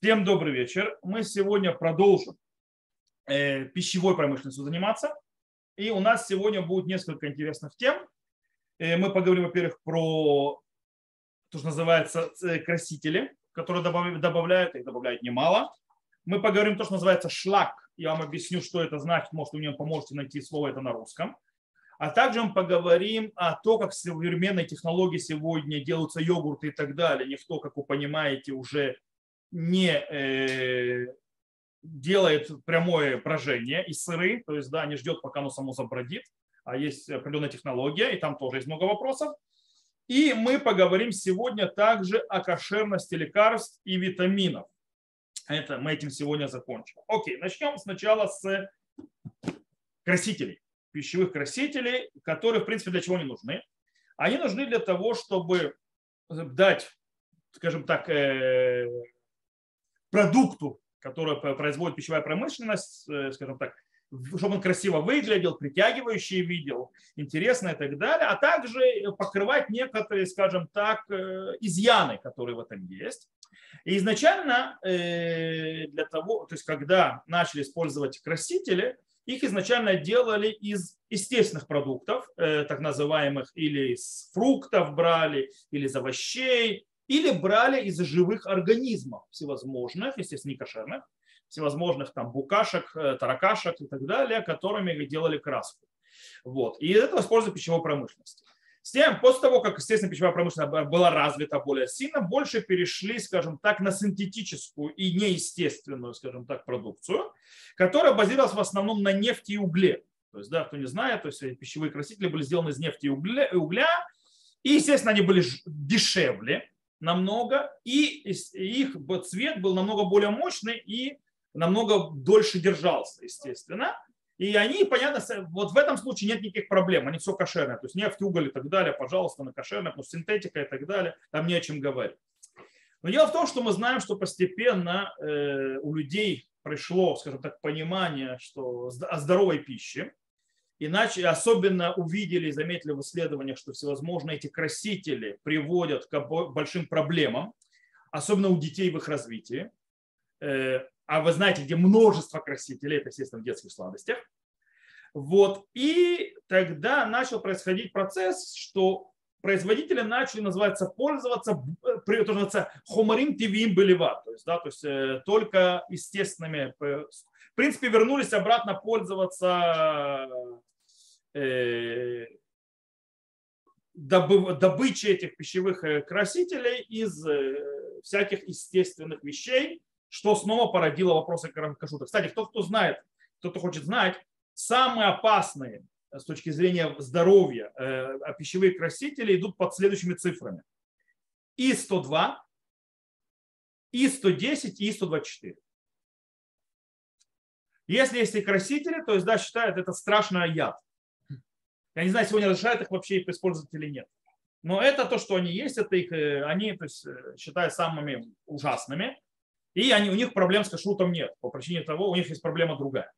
Всем добрый вечер. Мы сегодня продолжим э, пищевой промышленностью заниматься. И у нас сегодня будет несколько интересных тем. Э, мы поговорим, во-первых, про то, что называется э, красители, которые добавляют, их добавляют немало. Мы поговорим то, что называется шлак. Я вам объясню, что это значит. Может, вы мне поможете найти слово это на русском. А также мы поговорим о том, как современные технологии сегодня делаются йогурты и так далее. Никто, как вы понимаете, уже не э, делает прямое брожение из сыры, то есть да, не ждет, пока оно само забродит, а есть определенная технология, и там тоже есть много вопросов. И мы поговорим сегодня также о кошерности лекарств и витаминов. Это мы этим сегодня закончим. Окей, начнем сначала с красителей, пищевых красителей, которые, в принципе, для чего они нужны. Они нужны для того, чтобы дать, скажем так, э, продукту, который производит пищевая промышленность, э, скажем так, чтобы он красиво выглядел, притягивающий видел, интересно и так далее, а также покрывать некоторые, скажем так, э, изъяны, которые в этом есть. И изначально э, для того, то есть когда начали использовать красители, их изначально делали из естественных продуктов, так называемых, или из фруктов брали, или из овощей, или брали из живых организмов всевозможных, естественно, не кошерных, всевозможных там букашек, э, таракашек и так далее, которыми делали краску. Вот. И это используют в пищевой промышленности. С тем, после того, как, естественно, пищевая промышленность была развита более сильно, больше перешли, скажем так, на синтетическую и неестественную, скажем так, продукцию, которая базировалась в основном на нефти и угле. То есть, да, кто не знает, то есть пищевые красители были сделаны из нефти и угля, и, естественно, они были дешевле, намного, и их цвет был намного более мощный и намного дольше держался, естественно. И они, понятно, вот в этом случае нет никаких проблем, они все кошерные. То есть нефть, уголь и так далее, пожалуйста, на кошерных, но синтетика и так далее, там не о чем говорить. Но дело в том, что мы знаем, что постепенно э, у людей пришло, скажем так, понимание что, о здоровой пище, Иначе особенно увидели и заметили в исследованиях, что всевозможные эти красители приводят к большим проблемам, особенно у детей в их развитии. Э, а вы знаете, где множество красителей, это, естественно, в детских сладостях. Вот. И тогда начал происходить процесс, что производители начали, называется, пользоваться, то называется, хомарим тивим белева, то есть, да, то есть э, только естественными, в принципе, вернулись обратно пользоваться Э, добычи этих пищевых э, красителей из э, всяких естественных вещей, что снова породило вопросы кашута. Кстати, кто, кто знает, кто-то хочет знать, самые опасные с точки зрения здоровья а пищевые красители идут под следующими цифрами. И102, И110 и И124. Если есть и красители, то есть, да, считают это страшный яд. Я не знаю, сегодня разрешают их вообще использовать или нет. Но это то, что они есть, это их, э, они то есть, э, считают самыми ужасными. И они, у них проблем с кашрутом нет. По причине того, у них есть проблема другая.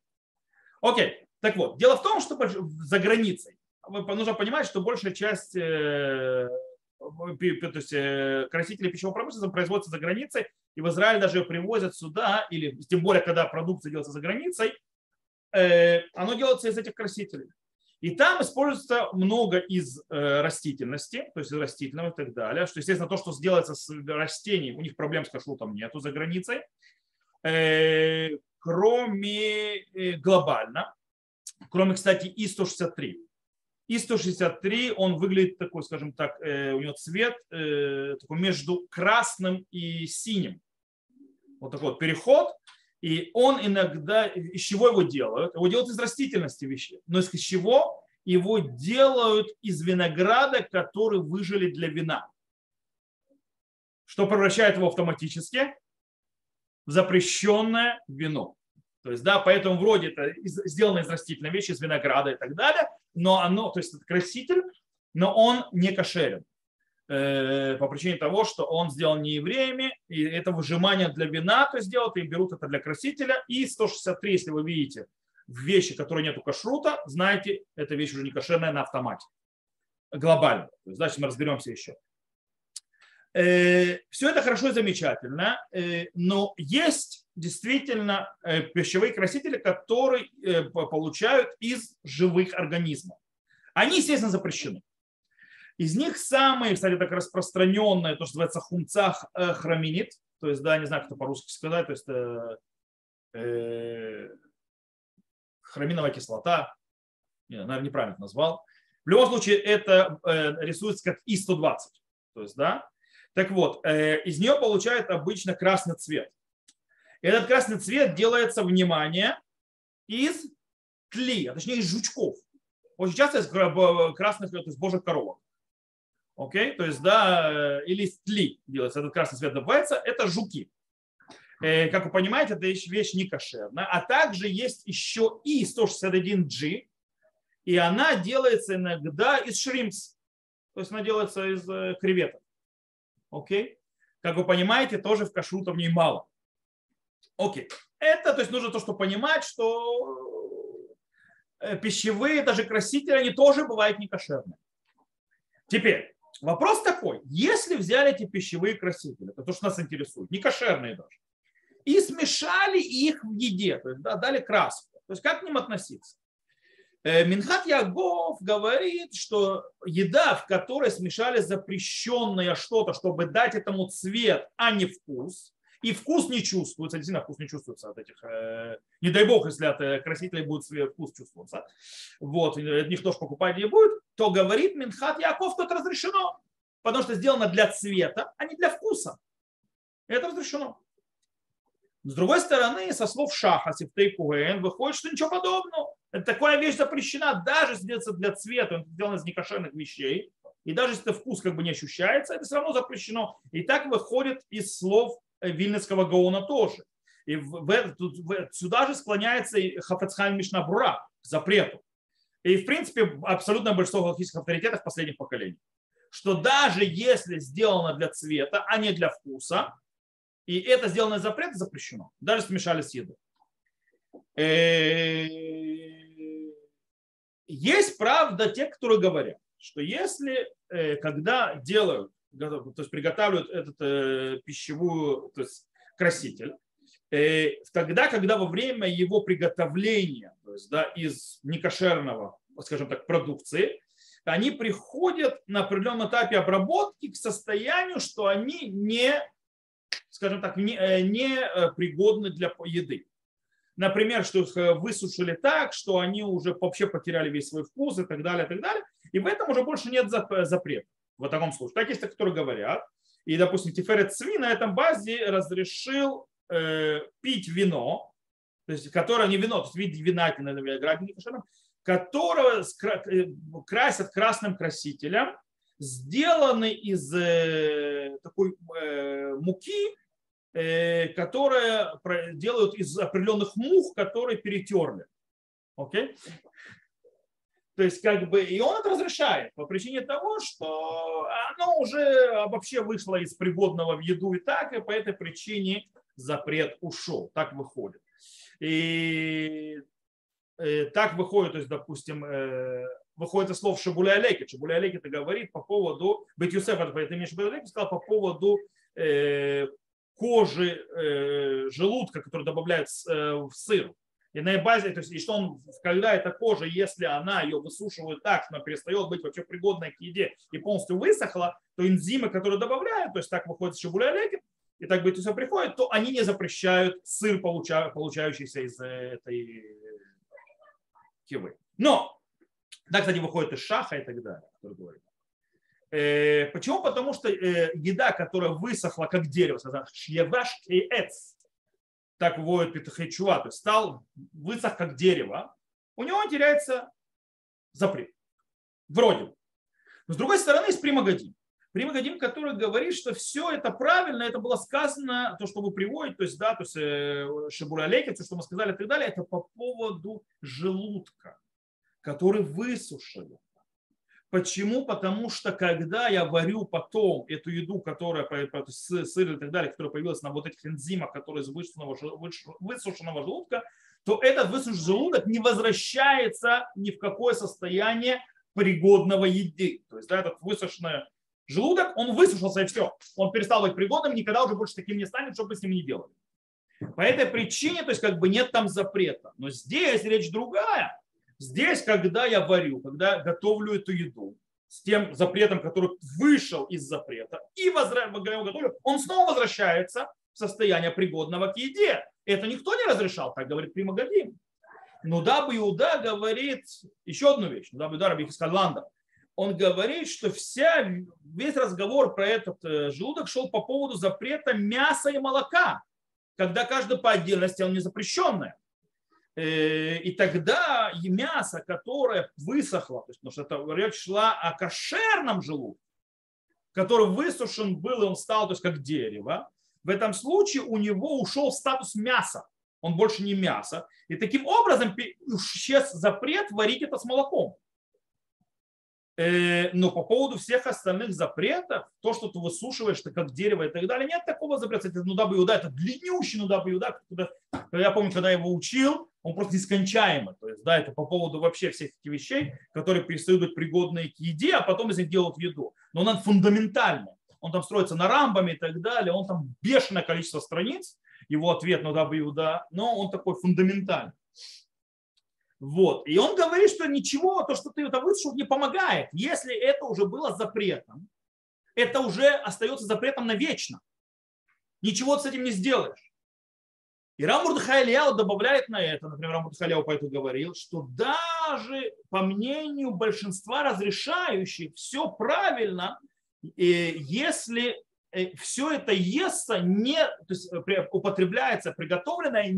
Окей. Так вот, дело в том, что за границей нужно понимать, что большая часть э, то есть, красителей пищевого промышленности производится за границей, и в Израиль даже ее привозят сюда, или тем более, когда продукция делается за границей, оно делается из этих красителей. И там используется много из э, растительности, то есть из растительного и так далее. Что, естественно, то, что сделается с растений, у них проблем с кашрутом нету за границей. Э, кроме э, глобально, кроме, кстати, И-163. И-163, он выглядит такой, скажем так, у него цвет такой между красным и синим. Вот такой вот переход. И он иногда, из чего его делают? Его делают из растительности вещи. Но из чего? Его делают из винограда, который выжили для вина. Что превращает его автоматически в запрещенное вино. То есть, да, поэтому вроде это сделано из растительной вещи, из винограда и так далее, но оно, то есть это краситель, но он не кошерен. Э, по причине того, что он сделан не евреями, и это выжимание для вина то есть делают, и берут это для красителя. И 163, если вы видите вещи, которые нету кашрута, знаете, эта вещь уже не кошерная на автомате. Глобально. Дальше мы разберемся еще. Э, Все это хорошо и замечательно, э, но есть действительно э, пищевые красители, которые получают из живых организмов. Они, естественно, запрещены. Из них самые, кстати, так распространенные, то, что называется хумцах храминит, то есть, да, не знаю, как это по-русски сказать, то есть э, храминовая кислота, я, наверное, неправильно назвал. В любом случае, это э, рисуется как И-120. То есть, да, так вот, э, из нее получают обычно красный цвет. Этот красный цвет делается, внимание, из тли, а точнее из жучков. Очень часто из красных, то есть божьих коровок. Окей, то есть, да, э, или из тли делается, этот красный цвет добывается, это жуки. Э, как вы понимаете, это вещь не кошерная. А также есть еще и 161G, и она делается иногда из шримпс, то есть она делается из креветок. Окей? Как вы понимаете, тоже в кашрута в ней мало. Окей. Это, то есть нужно то, что понимать, что э, пищевые, даже красители, они тоже бывают некошерные. Теперь, вопрос такой. Если взяли эти пищевые красители, это то, что нас интересует, некошерные даже, и смешали их в еде, то есть да, дали краску, то есть как к ним относиться? Э, Минхат Ягов говорит, что еда, в которой смешали запрещенное что-то, чтобы дать этому цвет, а не вкус, и вкус не чувствуется, действительно вкус не чувствуется от этих, э, не дай бог, если от э, красителей будет вкус чувствоваться, вот, никто же покупать не будет, то говорит Минхат Яков, это разрешено, потому что сделано для цвета, а не для вкуса. Это разрешено. С другой стороны, со слов Шаха, Сифтей Куэн, выходит, что ничего подобного. Это такая вещь запрещена, даже если для цвета, он сделан из некошерных вещей. И даже если вкус как бы не ощущается, это все равно запрещено. И так выходит из слов э, Вильнинского Гаона тоже. И в, в, сюда же склоняется и Хафецхайм Мишнабура к запрету. И, в принципе, абсолютно большинство галактических авторитетов последних поколений. Что даже если сделано для цвета, а не для вкуса, и это сделано из запрета запрещено. Даже смешали с едой. Э, есть, правда, те, которые говорят, что если, э, когда делают, то есть приготавливают этот э, пищевую, то есть краситель, тогда, когда во время его приготовления, то есть да, из некошерного, скажем так, продукции, они приходят на определенном этапе обработки к состоянию, что они не скажем так, не, э, не э, пригодны для еды. Например, что их э, высушили так, что они уже вообще потеряли весь свой вкус и так далее, и так далее. И в этом уже больше нет запрета в таком случае. Так есть те, которые говорят. И, допустим, Тиферет Цви на этом базе разрешил э, пить вино, то есть, которое не вино, то есть вид вина, которого красят красным красителем, сделанный из э, такой э, муки, Э, которые делают из определенных мух, которые перетерли. Окей? То есть, как бы, и он это разрешает по причине того, что оно уже вообще вышло из пригодного в еду и так, и по этой причине запрет ушел. Так выходит. И э, так выходит, то есть, допустим, э, выходит из слов Шабуля Алеки. Шабуля Алеки это говорит по поводу, Бет Юсеф, это имеешь Шабуля Алеки, сказал по поводу кожи э, желудка, который добавляют э, в сыр. И на базе, то есть, и что он, когда эта кожа, если она ее высушивает так, что она перестает быть вообще пригодной к еде и полностью высохла, то энзимы, которые добавляют, то есть так выходит шибуля и так бы это все приходит, то они не запрещают сыр, получающийся из этой кивы. Но, да, кстати, выходит из шаха и так далее, который говорит. Э, почему? Потому что э, еда, которая высохла как дерево, так вводит Петахичуа, то есть стал высох как дерево, у него теряется запрет. Вроде. Но с другой стороны, есть Примагадим. Примагадим, который говорит, что все это правильно, это было сказано, то, что вы приводите, то есть, да, то есть э, Шабуралеки, то, что мы сказали и так далее, это по поводу желудка, который высушили. Почему? Потому что когда я варю потом эту еду, которая сыр и так далее, которая появилась на вот этих энзимах, которые из высушенного, высушенного желудка, то этот высушенный желудок не возвращается ни в какое состояние пригодного еды. То есть да, этот высушенный Желудок, он высушился и все. Он перестал быть пригодным, никогда уже больше таким не станет, что бы с ним ни делали. По этой причине, то есть как бы нет там запрета. Но здесь речь другая. Здесь, когда я варю, когда готовлю эту еду, с тем запретом, который вышел из запрета, и возра... готовлю, он снова возвращается в состояние пригодного к еде. Это никто не разрешал, так говорит Примагадим. Но Даба Иуда говорит еще одну вещь. Даба Иуда Раби Хискаланда. Он говорит, что вся, весь разговор про этот э, желудок шел по поводу запрета мяса и молока, когда каждый по отдельности он не запрещенное. Э, и тогда мясо, которое высохло, то есть, потому что это речь шла о кошерном желудке, который высушен был, и он стал то есть, как дерево, в этом случае у него ушел статус мяса. Он больше не мясо. И таким образом исчез запрет варить это с молоком. Э, но по поводу всех остальных запретов, то, что ты высушиваешь, ты как дерево и так далее, нет такого запрета. Это нуда Иуда, это длиннющий нуда Иуда. Я помню, когда я его учил, он просто нескончаемый. То есть, да, это по поводу вообще всех этих вещей, которые перестают быть пригодны к еде, а потом из них делают еду. Но он фундаментальный. Он там строится на рамбами и так далее. Он там бешеное количество страниц, его ответ на Иуда, но он такой фундаментальный. Вот. И он говорит, что ничего, то, что ты это высушил, не помогает. Если это уже было запретом, это уже остается запретом навечно. Ничего с этим не сделаешь. И Рамурдхай Ильяу добавляет на это, например, Рамурдхай Ильяу поэтому говорил, что даже по мнению большинства разрешающих все правильно, если э, все это естся, не, то есть э, употребляется приготовленное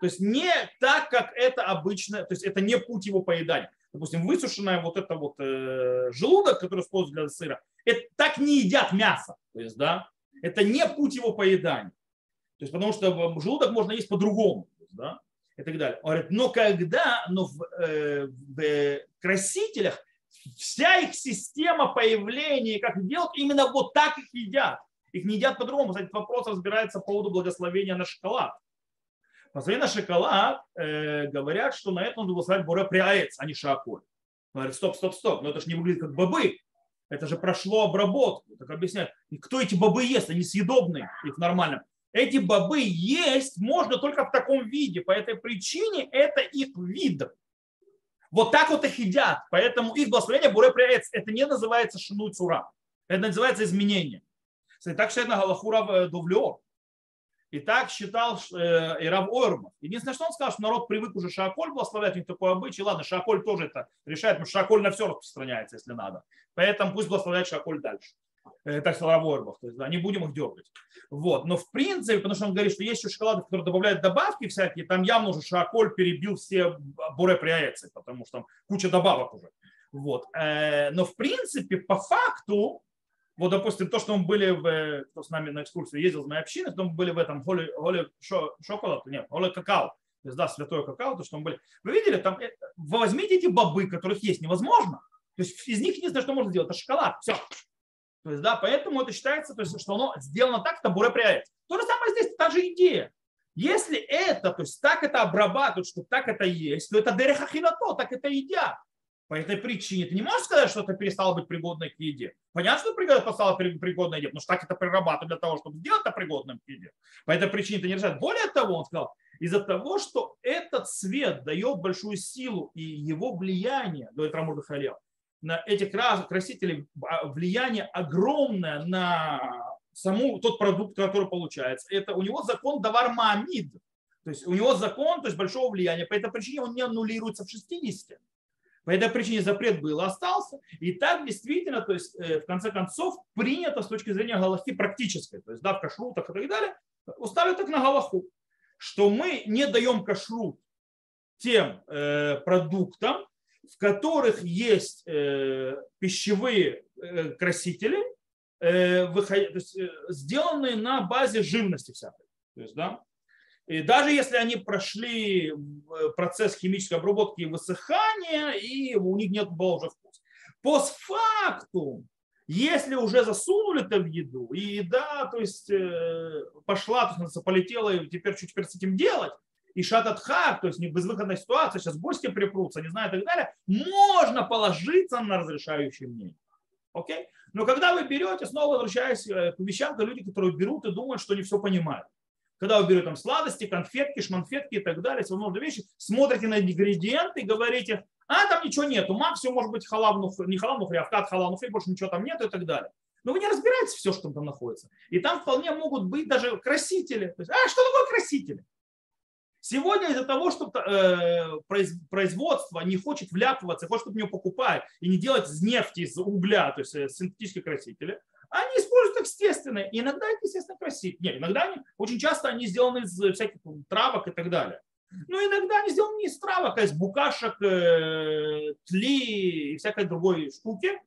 то есть не так, как это обычно, то есть это не путь его поедания. Допустим, высушенная вот это вот э, желудок, который используют для сыра, это так не едят мясо. То есть, да, это не путь его поедания. То есть, потому что желудок можно есть по-другому. Да, и так далее. Он говорит, но когда, но в, э, в красителях вся их система появления, как делают, именно вот так их едят. Их не едят по-другому. Кстати, вопрос разбирается по поводу благословения на шоколад. Посмотри на шоколад, э, говорят, что на это нужно благословлять Боре Приаец, а не Шаколь. Говорят, стоп, стоп, стоп, но это же не выглядит как бобы. Это же прошло обработку. Так объясняют, и кто эти бобы ест? Они съедобные, их нормально. Эти бобы есть можно только в таком виде. По этой причине это их вид. Вот так вот их едят. Поэтому их благословение Буре Приаец. Это не называется шинуй цура. Это называется изменение. Кстати, так считает на Галахура э, Довлеор. И так считал э, и Рав Ойрмов. Единственное, что он сказал, что народ привык уже Шаколь благословлять, у них такой обычай. Ладно, Шаколь тоже это решает, потому что Шаколь на все распространяется, если надо. Поэтому пусть благословляет Шаколь дальше. Э, так сказал Рав Ойрмов. То есть, да, не будем их дергать. Вот. Но в принципе, потому что он говорит, что есть еще шоколады, которые добавляют добавки всякие, там явно уже Шаколь перебил все буре приаэцы, потому что там куча добавок уже. Вот. Э, но в принципе, по факту, вот, допустим, то, что мы были, в, кто с нами на экскурсию ездил из моей общины, то мы были в этом холе, холе шо, шоколад, нет, холе какао, то есть, да, святое какао, то, что мы были. Вы видели, там, э, возьмите эти бобы, которых есть невозможно, то есть из них единственное, что можно сделать, это шоколад, все. То есть, да, поэтому это считается, то есть, что оно сделано так, это буре приятель. То же самое здесь, та же идея. Если это, то есть так это обрабатывают, что так это есть, то это дерехахинато, так это едят. По этой причине ты не можешь сказать, что это перестало быть пригодной к еде. Понятно, что это стало пригодной еде, потому что так это прирабатывают для того, чтобы сделать это пригодным к еде. По этой причине ты не решаешь. Более того, он сказал, из-за того, что этот цвет дает большую силу и его влияние, говорит Рамурда Халев, на этих красителей а, влияние огромное на саму тот продукт, который получается. Это у него закон давар маамид. То есть у него закон, то есть большого влияния. По этой причине он не аннулируется в 60. По этой причине запрет был, остался. И так действительно, то есть э, в конце концов, принято с точки зрения Галахи практической, то есть да, в кашрутах и так далее, уставили так на Галаху, что мы не даем кашрут тем э, продуктам, в которых есть э, пищевые э, красители, э, выход... есть, э, сделанные на базе живности всякой. То есть, да, и даже если они прошли процесс химической обработки и высыхания, и у них нет было уже вкуса. Постфактум, если уже засунули это в еду, и еда, то есть э, пошла, то есть полетела, и теперь что теперь с этим делать, и шататхак, то есть не безвыходная ситуация, сейчас гости припрутся, не знаю, и так далее, можно положиться на разрешающее мнение. Окей? Но когда вы берете, снова возвращаясь э, к вещам, то люди, которые берут и думают, что они все понимают. Когда вы берете там сладости, конфетки, шманфетки и так далее, всевозможные вещи, смотрите на ингредиенты и говорите, а там ничего нету, максимум может быть халав, не халав, нухри, а вкат халав, нухри, больше ничего там нету и так далее. Но вы не разбираете все, что там находится. И там вполне могут быть даже красители. То есть, а что такое красители? Сегодня из-за того, что э, производство не хочет вляпываться, хочет, чтобы него покупать и не делать из нефти, из угля, то есть э, синтетические красители, они используют естественные. И иногда это естественно красители. Нет, иногда они, очень часто они сделаны из всяких травок и так далее. Но иногда они сделаны не из травок, а из букашек, э, тли и всякой другой штуки.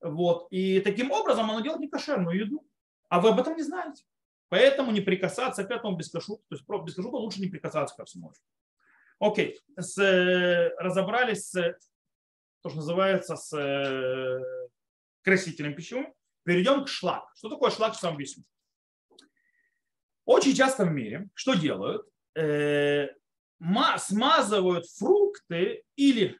Вот. И таким образом оно делает некошерную еду. А вы об этом не знаете. Поэтому не прикасаться к этому без кашута. То есть без кашута лучше не прикасаться ко всему. Окей. С, разобрались с то, что называется с э, красителем пищевым. Перейдем к шлак. Что такое шлак, что объясню. Очень часто в мире что делают? Э, смазывают фрукты или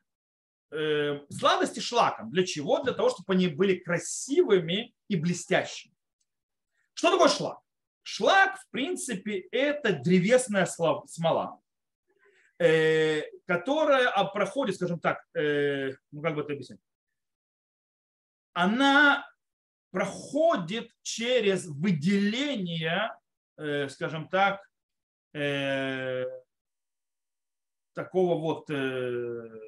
э, сладости шлаком. Для чего? Для того, чтобы они были красивыми и блестящими. Что такое шлак? Шлак, в принципе, это древесная смола, э, которая проходит, скажем так, э, ну как бы это объяснить, она проходит через выделение, э, скажем так, такого вот, не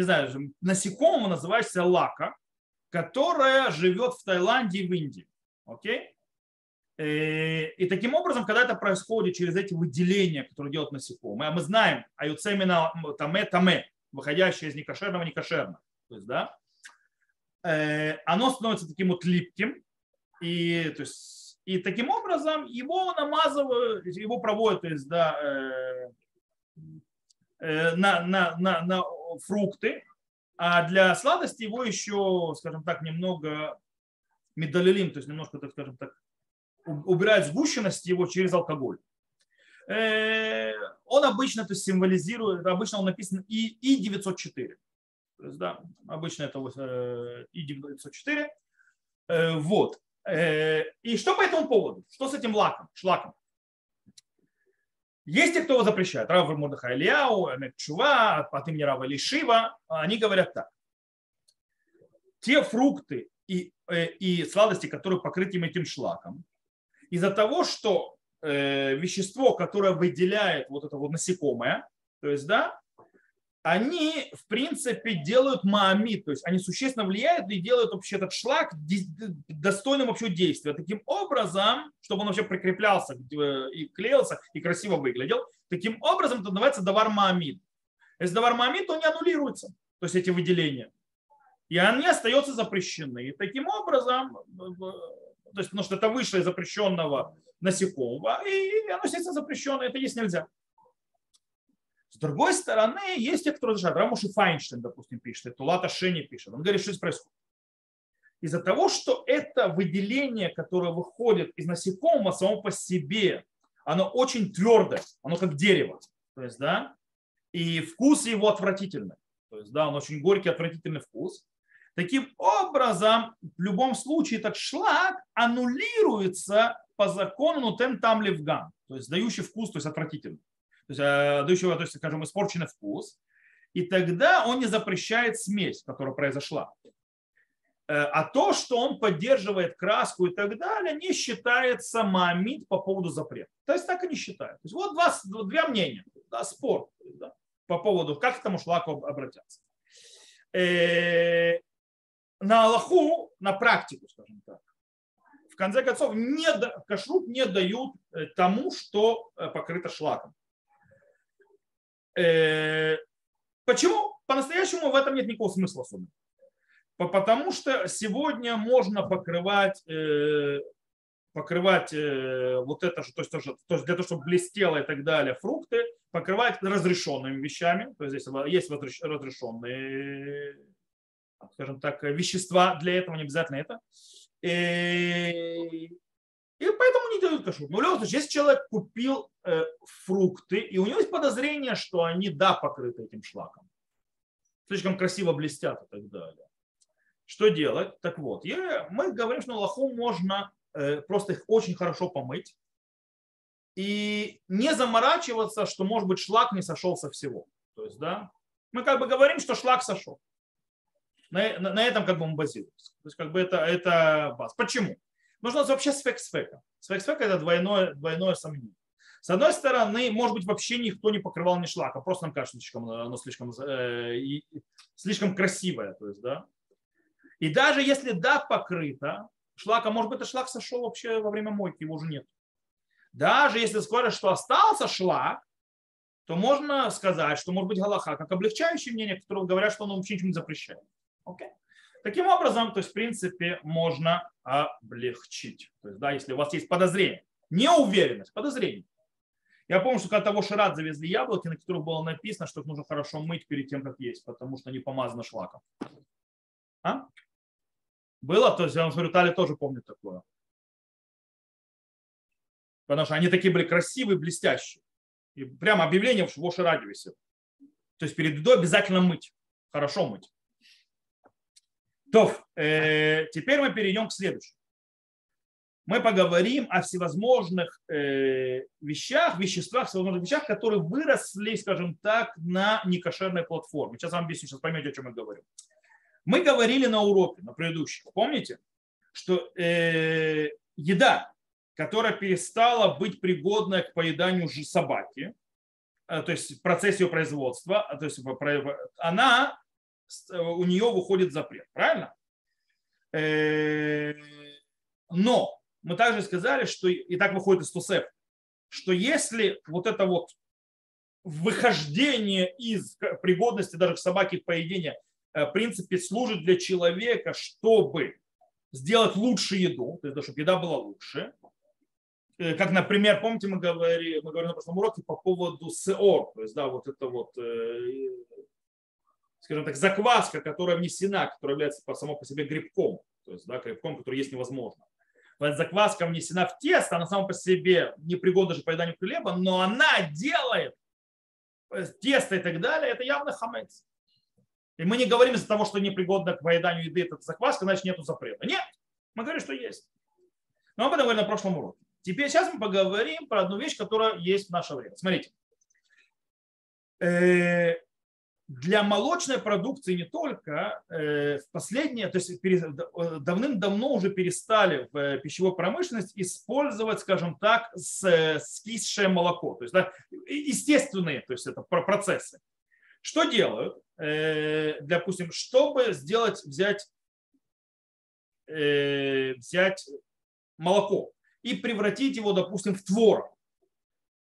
знаю, насекомого, называющегося лака, которая живет в Таиланде и в Индии. Окей? Э, и таким образом, когда это происходит через эти выделения, которые делают насекомые, а мы знаем аюцемина таме таме, выходящее из некошерного некошерно, то есть, да, э, оно становится таким вот липким, и, то есть, и таким образом его намазывают, его проводят, то есть, да, э, на, на, на, на фрукты, а для сладости его еще, скажем так, немного медалилим, то есть немножко, так скажем так, убирает сгущенность его через алкоголь. Э, он обычно то есть, символизирует, обычно он написан И, И904. То есть, да, обычно это э, И904. Э, вот. И что по этому поводу? Что с этим лаком, шлаком? Есть те, кто его запрещает. Рав Мурдаха Ильяу, Чува, от имени Рава Лишива, они говорят так. Те фрукты и, и сладости, которые покрыты этим шлаком, из-за того, что э, вещество, которое выделяет вот это вот насекомое, то есть, да, они, в принципе, делают маамид, то есть они существенно влияют и делают вообще этот шлак достойным вообще действия. Таким образом, чтобы он вообще прикреплялся и клеился и красиво выглядел, таким образом это называется давар маамид. Если давар маамид, то не аннулируется, то есть эти выделения. И они остаются запрещены. И таким образом то есть, потому что это вышло из запрещенного насекомого, и оно, естественно, запрещенное, это есть нельзя. С другой стороны, есть те, кто разрешают. Рамуши Файнштейн, допустим, пишет, это Лата Шени пишет. Он говорит, что здесь происходит. Из-за того, что это выделение, которое выходит из насекомого само по себе, оно очень твердое, оно как дерево. То есть, да, и вкус его отвратительный. То есть, да, он очень горький, отвратительный вкус. Таким образом, в любом случае этот шлак аннулируется по закону нутен там левган, то есть дающий вкус, то есть отвратительный, есть э, дающий, то есть, скажем, испорченный вкус. И тогда он не запрещает смесь, которая произошла. Э, а то, что он поддерживает краску и так далее, не считается мамит по поводу запрета. То есть так и не считают. То есть вот два, два мнения, да, спор да, по поводу, как к этому шлаку обратятся. Э, на Аллаху, на практику, скажем так, в конце концов, не, кашрут не дают э, тому, что э, покрыто шлаком. Э, почему? По-настоящему в этом нет никакого смысла особенно. Потому что сегодня можно покрывать, покрывать вот это же, то есть, то для того, чтобы блестело и так далее, фрукты, покрывать разрешенными вещами. То есть здесь есть разрешенные скажем так, вещества для этого, не обязательно это. И, и поэтому не дают кашрут. Но в любом случае, если человек купил э, фрукты, и у него есть подозрение, что они, да, покрыты этим шлаком, слишком красиво блестят и так далее. Что делать? Так вот, я, мы говорим, что лоху можно э, просто их очень хорошо помыть и не заморачиваться, что, может быть, шлак не сошел со всего. То есть, да, мы как бы говорим, что шлак сошел. На, на, на этом как бы мы базируемся. То есть, как бы это, это баз. Почему? Нужно вообще сфек сфека. Сфек сфека это двойное, двойное сомнение. С одной стороны, может быть, вообще никто не покрывал ни шлака, просто нам кажется, слишком, оно слишком, э, слишком красивое. То есть, да? И даже если да, покрыто, шлака, может быть, это шлак сошел вообще во время мойки, его уже нет. Даже если скажешь, что остался шлак, то можно сказать, что может быть галаха, как облегчающее мнение, которые говорят, что он вообще ничего не запрещает. Okay? Таким образом, то есть, в принципе, можно облегчить. То есть, да, если у вас есть подозрение, неуверенность, подозрение, я помню, что когда того Шират завезли яблоки, на которых было написано, что их нужно хорошо мыть перед тем, как есть, потому что они помазаны шлаком. А? Было? То есть, я вам говорю, Тали тоже помнит такое. Потому что они такие были красивые, блестящие. И прямо объявление в Воши радио висит. То есть перед едой обязательно мыть. Хорошо мыть. То, э, теперь мы перейдем к следующему мы поговорим о всевозможных э, вещах, веществах, всевозможных вещах, которые выросли, скажем так, на некошерной платформе. Сейчас вам объясню, сейчас поймете, о чем я говорю. Мы говорили на уроке, на предыдущем, помните, что э, еда, которая перестала быть пригодной к поеданию же собаки, э, то есть в процессе ее производства, то есть она, у нее выходит запрет, правильно? Э, но мы также сказали, что и так выходит из Тусеф, что если вот это вот выхождение из пригодности даже к собаке к поедению, э, в принципе, служит для человека, чтобы сделать лучше еду, то есть, чтобы еда была лучше. Э, как, например, помните, мы говорили, мы говорили на прошлом уроке по поводу сеор, то есть, да, вот это вот, э, скажем так, закваска, которая внесена, которая является по, само по себе грибком, то есть, да, грибком, который есть невозможно закваска внесена в тесто, она сама по себе непригодна же к поеданию хлеба, но она делает э, тесто и так далее, это явно хамец. И мы не говорим из-за того, что непригодно к поеданию еды это закваска, значит нету запрета. Нет, мы говорим, что есть. Но об этом говорили на прошлом уроке. Теперь сейчас мы поговорим про одну вещь, которая есть в наше время. Смотрите. Э, для молочной продукции не только э, в последнее, то есть э, давным-давно уже перестали в э, пищевой промышленности использовать, скажем так, скисшее молоко, то есть да, естественные, то есть это процессы. Что делают? Допустим, чтобы сделать, взять, взять молоко и превратить его, допустим, в творог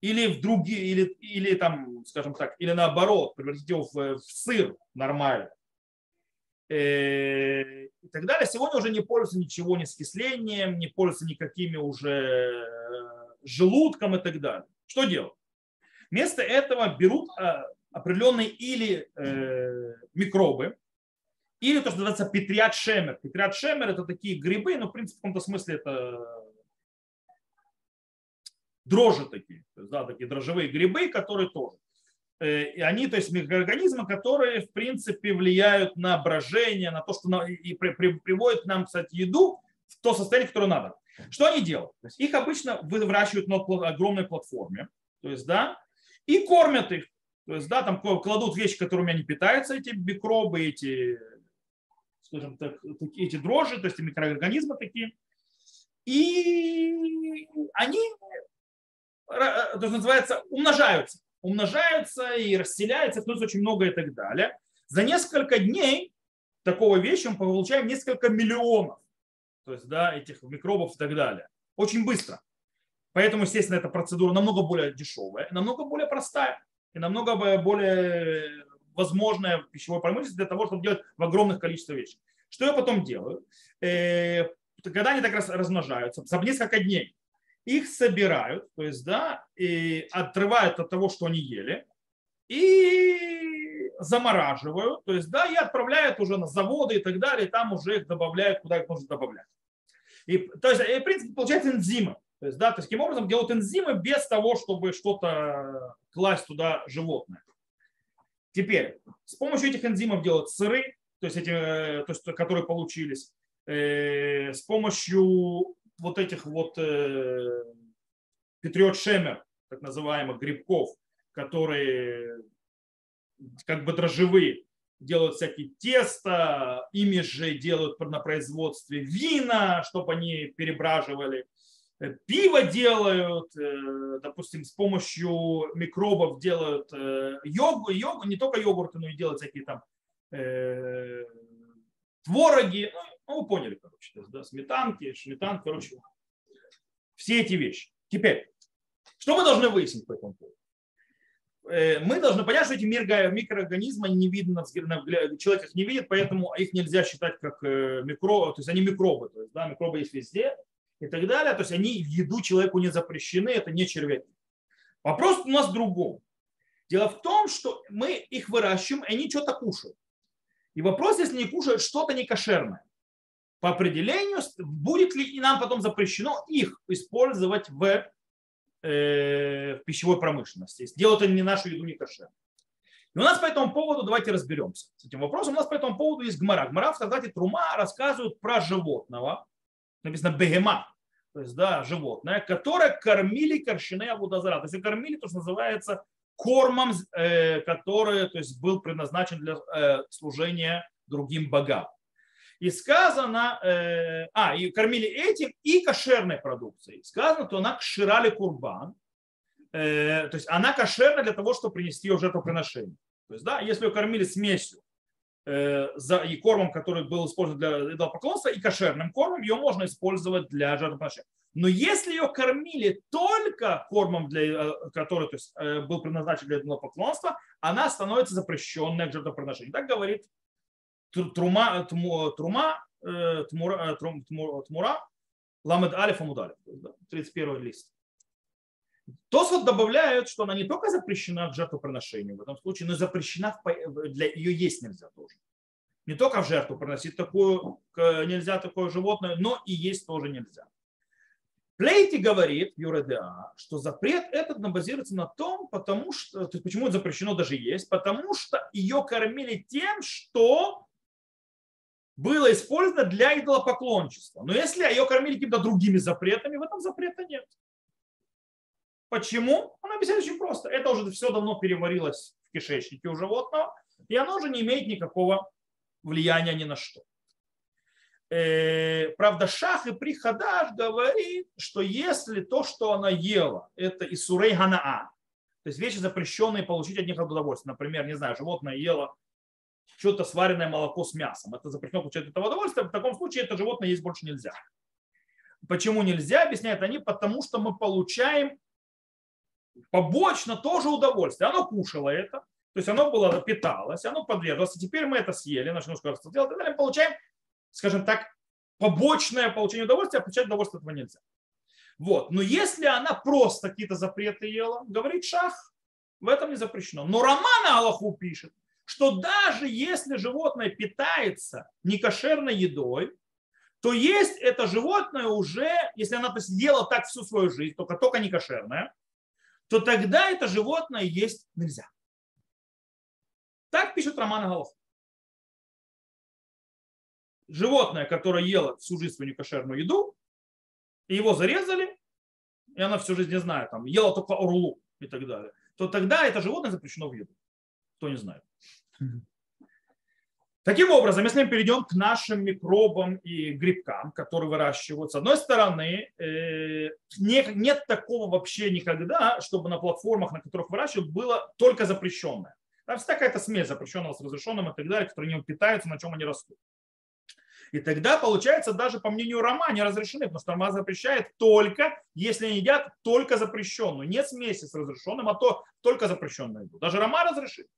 или в другие, или, или там, скажем так, или наоборот, превратить его в, в сыр нормально э, и так далее. Сегодня уже не пользуются ничего, ни скислением, не пользуются никакими уже э, желудком и так далее. Что делать? Вместо этого берут э, определенные или микробы, или то, что называется петриат шемер. Петриат шемер это такие грибы, но в принципе в каком-то смысле это дрожжи такие, да, такие дрожжевые грибы, которые тоже. Э, и они, то есть микроорганизмы, которые, в принципе, влияют на брожение, на то, что на, и при, при, приводят нам, кстати, еду в то состояние, которое надо. Что они делают? То есть их обычно выращивают на огромной платформе, то есть, да, и кормят их. То есть, да, там кладут вещи, которыми они питаются, эти микробы, эти, скажем так, такие, эти дрожжи, то есть микроорганизмы такие. И они то, что называется, умножаются. Умножаются и расселяются, становится очень много и так далее. За несколько дней такого вещи мы получаем несколько миллионов то есть, да, этих микробов и так далее. Очень быстро. Поэтому, естественно, эта процедура намного более дешевая, намного более простая и намного более возможная в пищевой промышленности для того, чтобы делать в огромных количествах вещей. Что я потом делаю? Э, когда они так размножаются, за несколько дней их собирают, то есть, да, и отрывают от того, что они ели, и замораживают, то есть, да, и отправляют уже на заводы и так далее, и там уже их добавляют, куда их нужно добавлять. И, то есть, и, в принципе, получается энзимы. То есть, да, таким образом делают энзимы без того, чтобы что-то класть туда животное. Теперь, с помощью этих энзимов делают сыры, то есть, эти, то есть которые получились, с помощью вот этих вот Петриот Шемер, так называемых грибков, которые как бы дрожжевые, делают всякие теста, ими же делают на производстве вина, чтобы они перебраживали, э, пиво делают, э, допустим, с помощью микробов делают э, йогу, йогу не только йогурты, но и делают всякие там твороги, ну, ну, вы поняли, короче, да, сметанки, сметан, короче, все эти вещи. Теперь, что мы должны выяснить по этому поводу? Э, мы должны понять, что эти микроорганизмы не видно, человек их не видит, поэтому их нельзя считать как э, микро, то есть они микробы, то есть да, микробы есть везде и так далее, то есть они в еду человеку не запрещены, это не червяки. Вопрос у нас в другом. Дело в том, что мы их выращиваем, и они что-то кушают. И вопрос, если они кушают что-то некошерное, по определению, будет ли и нам потом запрещено их использовать в Э, в пищевой промышленности. Делают они не нашу еду, не кошер. И у нас по этому поводу, давайте разберемся с этим вопросом, у нас по этому поводу есть гмара. Гмара в Традате Трума рассказывают про животного, написано бегема, то есть, да, животное, которое кормили коршины Абудазара. То есть, кормили то, что называется кормом, э, который то есть, был предназначен для э, служения другим богам. И сказано, э, а, и кормили этим и кошерной продукцией. Сказано, то она кширали курбан, э, то есть она кошерна для того, чтобы принести ее жертвоприношение. То есть, да, если ее кормили смесью э, за, и кормом, который был использован для идолопоклонства, и кошерным кормом, ее можно использовать для жертвоприношения. Но если ее кормили только кормом, для, э, который то есть, э, был предназначен для идолопоклонства, она становится запрещенной к жертвоприношению. Так говорит трума, трума, э, тмура, э, тмура, ламед алиф амудалиф, 31 лист. Тосфот добавляет, что она не только запрещена к жертвоприношению в этом случае, но и запрещена, для ее есть нельзя тоже. Не только в жертву приносить такую, нельзя такое животное, но и есть тоже нельзя. Плейти говорит, Юредеа, что запрет этот базируется на том, потому что, то есть почему это запрещено даже есть, потому что ее кормили тем, что было использовано для идолопоклончества. Но если ее кормили какими-то другими запретами, в этом запрета нет. Почему? Он объясняет очень просто. Это уже все давно переварилось в кишечнике у животного, и оно уже не имеет никакого влияния ни на что. Э, правда, Шах и Прихадаш говорит, что если то, что она ела, это Исурей Ганаа, то есть вещи запрещенные, получить от них удовольствие. Например, не знаю, животное ело что-то сваренное молоко с мясом. Это запрещено получать это удовольствие. В таком случае это животное есть больше нельзя. Почему нельзя, объясняют они, потому что мы получаем побочно тоже удовольствие. Оно кушало это, то есть оно было, питалось, оно подвергалось, и теперь мы это съели, наше немножко делать, и далее получаем, скажем так, побочное получение удовольствия, а получать удовольствие этого нельзя. Вот. Но если она просто какие-то запреты ела, говорит шах, в этом не запрещено. Но Роман Аллаху пишет, что даже если животное питается некошерной едой, то есть это животное уже, если она то съела так всю свою жизнь, только, только некошерное, то тогда это животное есть нельзя. Так пишет Роман Голов. Животное, которое ело всю жизнь свою некошерную еду, и его зарезали, и она всю жизнь, не знаю, там, ела только орлу и так далее, то тогда это животное запрещено в еду. Кто не знает. Таким образом, если мы перейдем к нашим микробам и грибкам, которые выращивают, с одной стороны, э, нет такого вообще никогда, чтобы на платформах, на которых выращивают, было только запрещенное. Там всегда какая-то смесь запрещенного с разрешенным и так далее, которые не питаются, на чем они растут. И тогда, получается, даже по мнению Рома не разрешены, потому что Рома запрещает только, если они едят только запрещенную. Не смеси с разрешенным, а то только запрещенную еду. Даже Рома разрешит.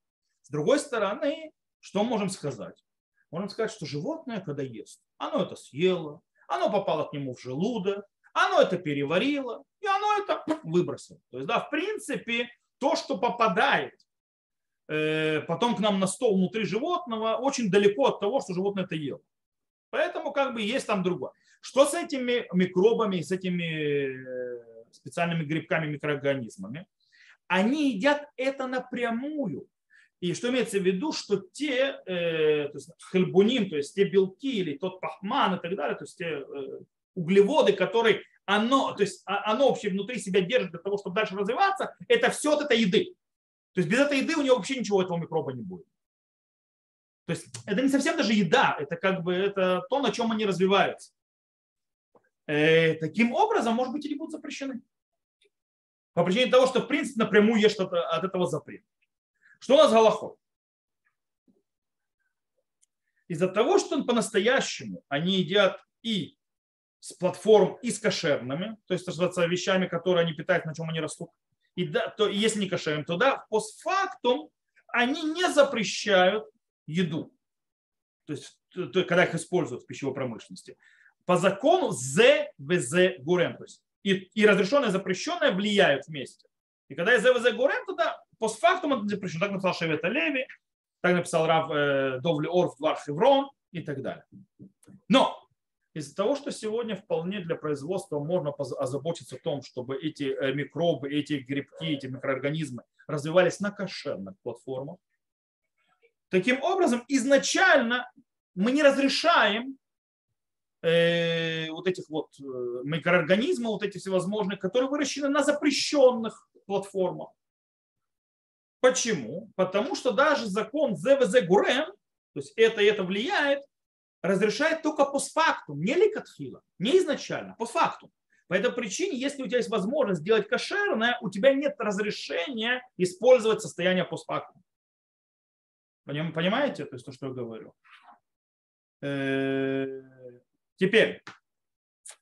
С другой стороны, что можем сказать? Можем сказать, что животное, когда ест, оно это съело, оно попало к нему в желудок, оно это переварило, и оно это выбросило. То есть, да, в принципе, то, что попадает э, потом к нам на стол внутри животного, очень далеко от того, что животное это ело. Поэтому как бы есть там другое. Что с этими микробами, с этими э, специальными грибками, микроорганизмами? Они едят это напрямую И что имеется в виду, что те э, то есть хельбуним, то есть те белки или тот пахман и так далее, то есть те э, углеводы, которые оно, то есть оно вообще внутри себя держит для того, чтобы дальше развиваться, это все от этой еды. То есть без этой еды у него вообще ничего этого микроба не будет. То есть это не совсем даже еда, это как бы это то, на чем они развиваются. Э, таким образом, может быть, они будут запрещены. По причине того, что в принципе напрямую есть что-то от этого запрета. Что у нас Галахот? Из-за того, что по-настоящему они едят и с платформ, и с кошерными, то есть с вещами, которые они питают, на чем они растут, и да, то если не кошерным, то да, постфактум они не запрещают еду. То есть, то, когда их используют в пищевой промышленности. По закону з в гурем. То есть и, и разрешенное запрещенное влияют вместе. И когда я з в гурем, то да, постфактум это запрещено. Так написал Шевета Леви, так написал Рав э, Довли Орф, Двар Хеврон и так далее. Но из-за того, что сегодня вполне для производства можно озаботиться о том, чтобы эти э, микробы, эти грибки, эти микроорганизмы развивались на кошерных платформах, таким образом изначально мы не разрешаем э, вот этих вот э, микроорганизмов, вот эти всевозможные, которые выращены на запрещенных платформах. Почему? Потому что даже закон ЗВЗ Гурем, то есть это и это влияет, разрешает только постфактум, не ликатхила, не изначально, постфактум. По этой причине, если у тебя есть возможность сделать кошерное, у тебя нет разрешения использовать состояние постфактум. Понимаете, то есть то, что я говорю? Э, теперь,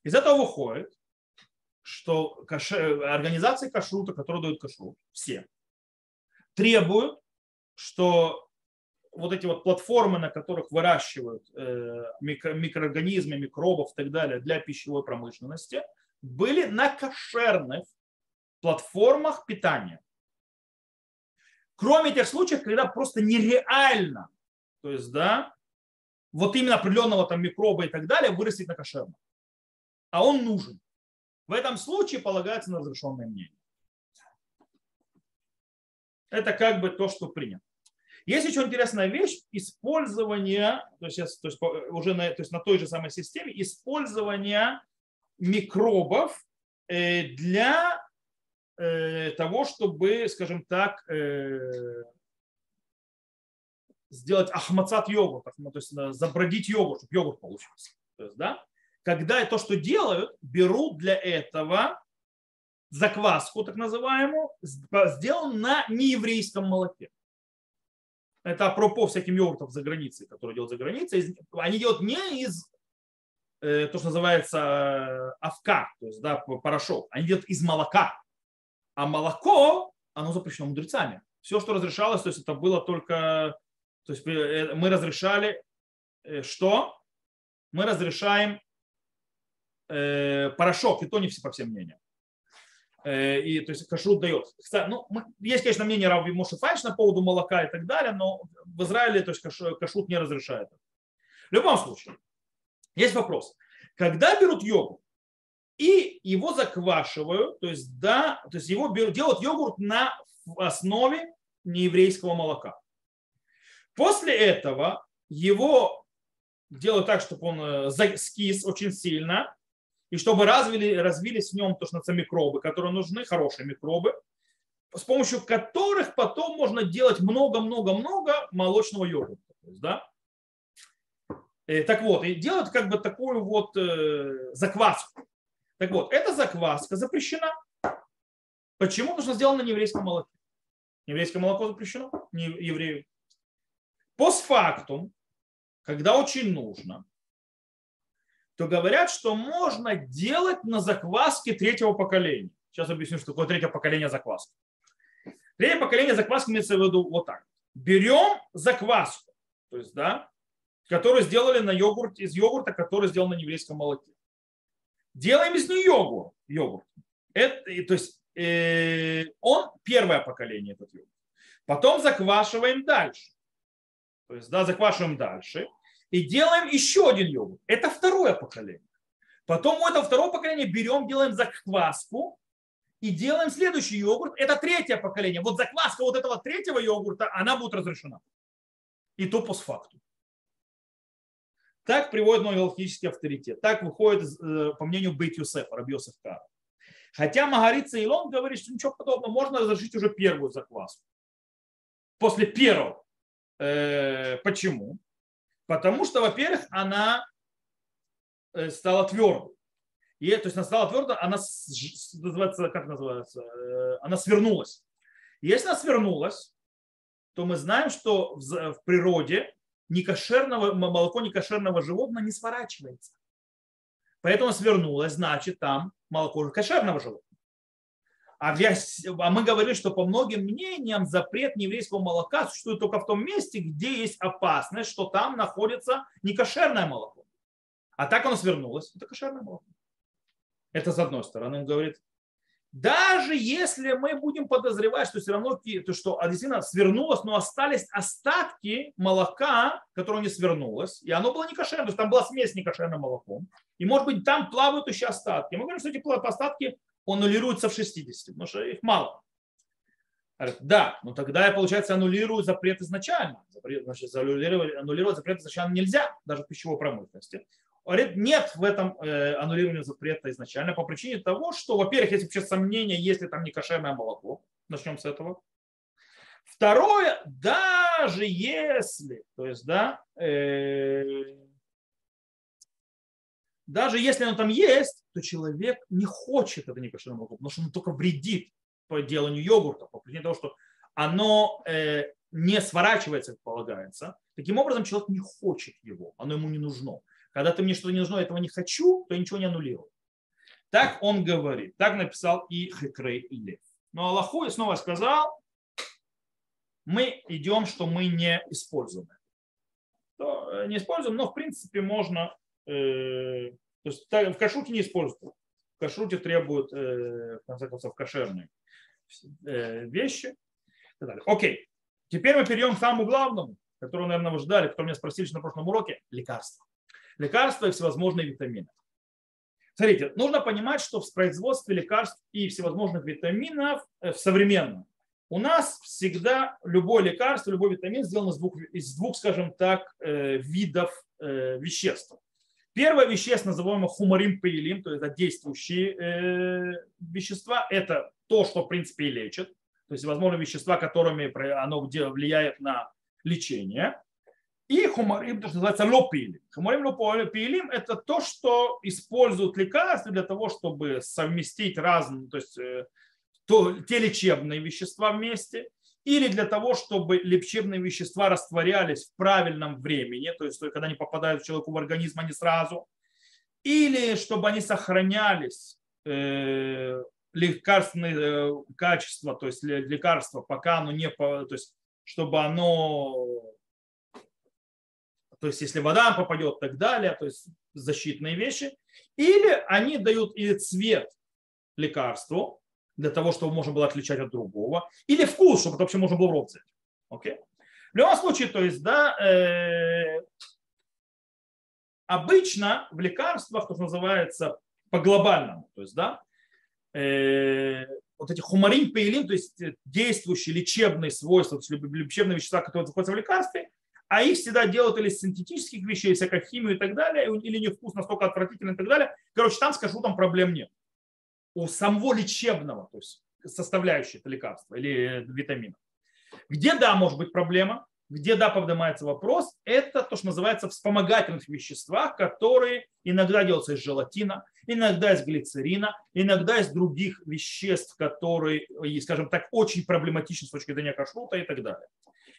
из этого выходит, что организации кашрута, которые дают кашрут, все, требуют, что вот эти вот платформы, на которых выращивают э, микро, микроорганизмы, микробов и так далее для пищевой промышленности, были на кошерных платформах питания. Кроме тех случаев, когда просто нереально, то есть, да, вот именно определенного там микроба и так далее вырастить на кошерном. А он нужен. В этом случае полагается на разрешенное мнение. Это как бы то, что принято. Есть еще интересная вещь использование, то есть, то есть уже на, то есть на той же самой системе, использование микробов э, для э, того, чтобы, скажем так, э, сделать ахмацат йогурт, то есть забродить йогурт, чтобы йогурт получился. То есть, да, когда то, что делают, берут для этого закваску, так называемую, сделан на нееврейском молоке. Это апропо всяким йогуртов за границей, которые делают за границей. Они делают не из э, то, что называется э, овка, то есть да, порошок. Они делают из молока. А молоко, оно запрещено мудрецами. Все, что разрешалось, то есть это было только... То есть э, мы разрешали что? Мы разрешаем порошок, и то не все по всем мнениям. Э, и то есть кашрут дает. Ну, есть, конечно, мнение Рави Моше Файш на поводу молока и так далее, но в Израиле то есть кашрут не разрешает. В любом случае, есть вопрос. Когда берут йогурт и его заквашивают, то есть, да, то есть его берут, делают йогурт на основе нееврейского молока. После этого его делают так, чтобы он э, скис очень сильно, и чтобы развили, развились в нем то, что микробы, которые нужны, хорошие микробы, с помощью которых потом можно делать много-много-много молочного йогурта. Да? Э, так вот, и делают как бы такую вот э, закваску. Так вот, эта закваска запрещена. Почему? Потому что сделана на еврейском молоке. Еврейское молоко запрещено, не еврею. Постфактум, когда очень нужно, то говорят, что можно делать на закваске третьего поколения. Сейчас объясню, что такое третье поколение закваски. Третье поколение закваски имеется в виду вот так. Берем закваску, то есть, да, которую сделали на йогурт, из йогурта, который сделан на еврейском молоке. Делаем из нее йогурт. йогурт. Это, то есть э, он первое поколение этот йогурт. Потом заквашиваем дальше. То есть, да, заквашиваем дальше и делаем еще один йогурт. Это второе поколение. Потом у этого второго поколения берем, делаем закваску и делаем следующий йогурт. Это третье поколение. Вот закваска вот этого третьего йогурта, она будет разрешена. И то постфакту. Так приводит мой галактический авторитет. Так выходит, э, по мнению Бейт Юсефа, Раби Йосеф Кара. Хотя Магарица Илон говорит, что ничего подобного, можно разрешить уже первую закваску. После первого. Э, почему? Потому что, во-первых, она э, стала твердой. И, то есть она стала твердой, она называется, как называется, она свернулась. Если она свернулась, то мы знаем, что в природе некошерного, молоко некошерного животного не сворачивается. Поэтому свернулось, значит, там молоко кошерного животного. А, я, а мы говорили, что по многим мнениям запрет нееврейского молока существует только в том месте, где есть опасность, что там находится некошерное молоко. А так оно свернулось, это кошерное молоко. Это с одной стороны, он говорит, даже если мы будем подозревать, что все равно то, что действительно свернулось, но остались остатки молока, которое не свернулось, и оно было не кошерное, то есть там была смесь с некошерным молоком, и может быть там плавают еще остатки. Мы говорим, что эти остатки аннулируются в 60, потому что их мало. да, но тогда, я, получается, аннулирую запрет изначально. Запрет, значит, аннулировать, аннулировать запрет изначально нельзя, даже в пищевой промышленности говорит, нет в этом э, аннулировании запрета изначально по причине того, что, во-первых, есть вообще сомнения, есть ли там не кошерное молоко. Начнем с этого. Второе, даже если, то есть, да, э, даже если оно там есть, то человек не хочет это некошерное молоко, потому что оно только вредит по деланию йогурта, по причине того, что оно э, не сворачивается, как полагается. Таким образом, человек не хочет его, оно ему не нужно. Когда ты мне что-то не нужно, этого не хочу, то я ничего не аннулирую. Так он говорит. Так написал и Хекрей Лев. Но Аллаху я снова сказал, мы идем, что мы не используем. Э, не используем, но в принципе можно, э, то есть в кашруте не используют. В кашруте требуют, э, в конце концов, кошерные э, вещи. Окей. Теперь мы перейдем к самому главному, которого, наверное, вы ждали, который меня спросили на прошлом уроке, лекарства лекарства и всевозможные витамины. Смотрите, нужно понимать, что в производстве лекарств и всевозможных витаминов э, в современном у нас всегда любое лекарство, любой витамин сделан из двух, из двух скажем так, видов веществ. Первое вещество, называемое хумарим паилим, то есть это действующие вещества, это то, что в принципе и лечит, то есть возможно вещества, которыми оно влияет на лечение. И хумарим, то, что называется лопилим. Хумарим лопилим – это то, что используют лекарства для того, чтобы совместить разные, то есть э, то, те лечебные вещества вместе, или для того, чтобы лечебные вещества растворялись в правильном времени, то есть когда они попадают человеку в организм, они сразу, или чтобы они сохранялись э, лекарственные э, качества, то есть лекарства, пока оно не, то есть чтобы оно то есть если вода попадет и так далее, то есть защитные вещи, или они дают или цвет лекарству, для того, чтобы можно было отличать от другого, или вкус, чтобы вообще можно было в рот взять. Okay? В любом случае, то есть, да, э, обычно в лекарствах, то, что называется по глобальному, то есть, да, э, вот эти хумарин, пейлин, то есть действующие лечебные свойства, то есть лечебные вещества, которые находятся в лекарстве, а их всегда делают или из синтетических вещей, всякой химию и так далее, или не вкус настолько отвратительный и так далее. Короче, там, скажу, там проблем нет. У самого лечебного, то есть составляющей лекарства или витамина. Где, да, может быть проблема, где, да, поднимается вопрос, это то, что называется вспомогательных веществах, которые иногда делаются из желатина, иногда из глицерина, иногда из других веществ, которые, скажем так, очень проблематичны с точки зрения кашрута и так далее.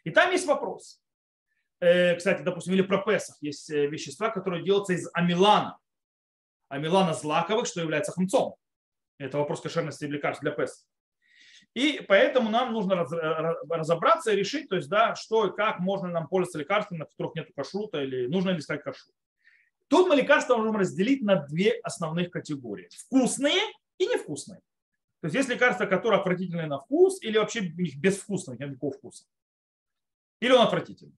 И там есть вопрос. Э, кстати, допустим, или про Песах, есть э, вещества, которые делаются из амилана. Амилана злаковых, что является хамцом. Это вопрос кошерности лекарств для Песах. И поэтому нам нужно э, разобраться и решить, то есть, да, что и как можно нам пользоваться лекарствами, на которых нет кашрута, или нужно ли искать кашрут. Тут мы лекарства можем разделить на две основных категории. Вкусные и невкусные. То есть есть лекарства, которые отвратительные на вкус, или вообще безвкусные, нет никакого вкуса. Или он отвратительный.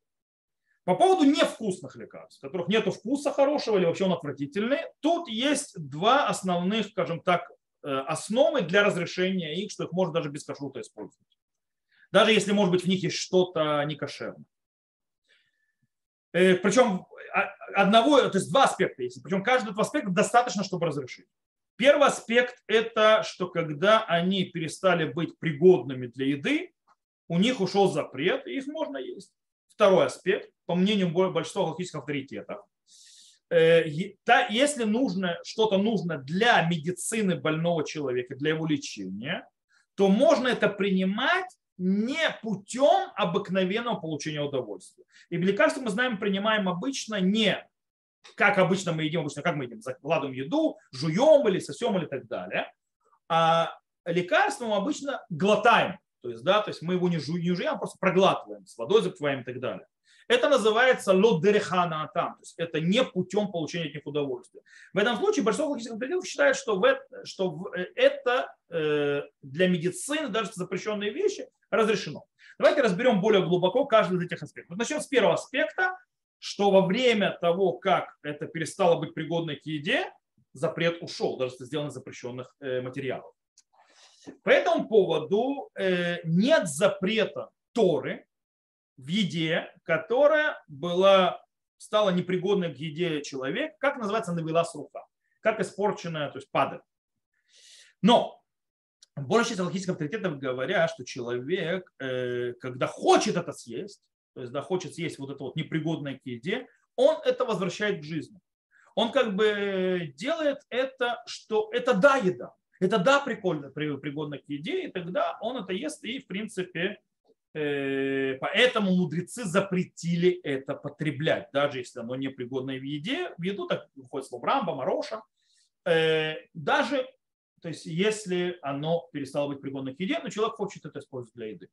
По поводу невкусных лекарств, которых нет вкуса хорошего или вообще он отвратительный, тут есть два основных, скажем так, основы для разрешения их, что их можно даже без кашрута использовать. Даже если, может быть, в них есть что-то некошерное. Причем одного, то есть два аспекта есть. Причем каждый этот аспект достаточно, чтобы разрешить. Первый аспект – это что когда они перестали быть пригодными для еды, у них ушел запрет, и их можно есть. Второй аспект, по мнению большинства галактических авторитетов, э, если нужно, что-то нужно для медицины больного человека, для его лечения, то можно это принимать не путем обыкновенного получения удовольствия. И лекарства мы знаем, принимаем обычно не как обычно мы едим, обычно как мы едим, закладываем еду, жуем или сосем или так далее. А лекарство мы обычно глотаем. То есть, да, то есть мы его не, жу, не жуем, а просто проглатываем, с водой запиваем и так далее. Это называется лодерехана атам, то есть это не путем получения от них удовольствия. В этом случае большинство логических авторитетов считает, что, в это, что э, это э, для медицины, даже запрещенные вещи, разрешено. Давайте разберем более глубоко каждый из этих аспектов. Начнем с первого аспекта, что во время того, как это перестало быть пригодной к еде, запрет ушел, даже если из запрещенных э, материалов. По этому поводу э, нет запрета Торы в еде, которая была, стала непригодной к еде человека, как называется навела с рука, как испорченная, то есть падает. Но большая часть логических авторитетов говорят, что человек, э, когда хочет это съесть, то есть да, хочет съесть вот это вот непригодное к еде, он это возвращает к жизни. Он как бы делает это, что это да еда, это да, прикольно, пригодно к еде, и тогда он это ест, и в принципе поэтому мудрецы запретили это потреблять, даже если оно не пригодно в еде. В еду так выходит слово рамба, мароша. Э, даже то есть, если оно перестало быть пригодно к еде, но человек хочет это использовать для еды,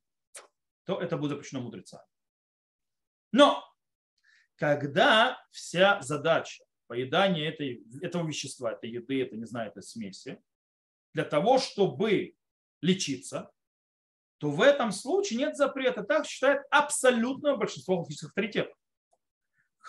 то это будет запрещено мудрецами. Но когда вся задача поедания этой, этого вещества, этой еды, это, не знаю, этой смеси, для того, чтобы лечиться, то в этом случае нет запрета. Так считает абсолютное большинство логических авторитетов.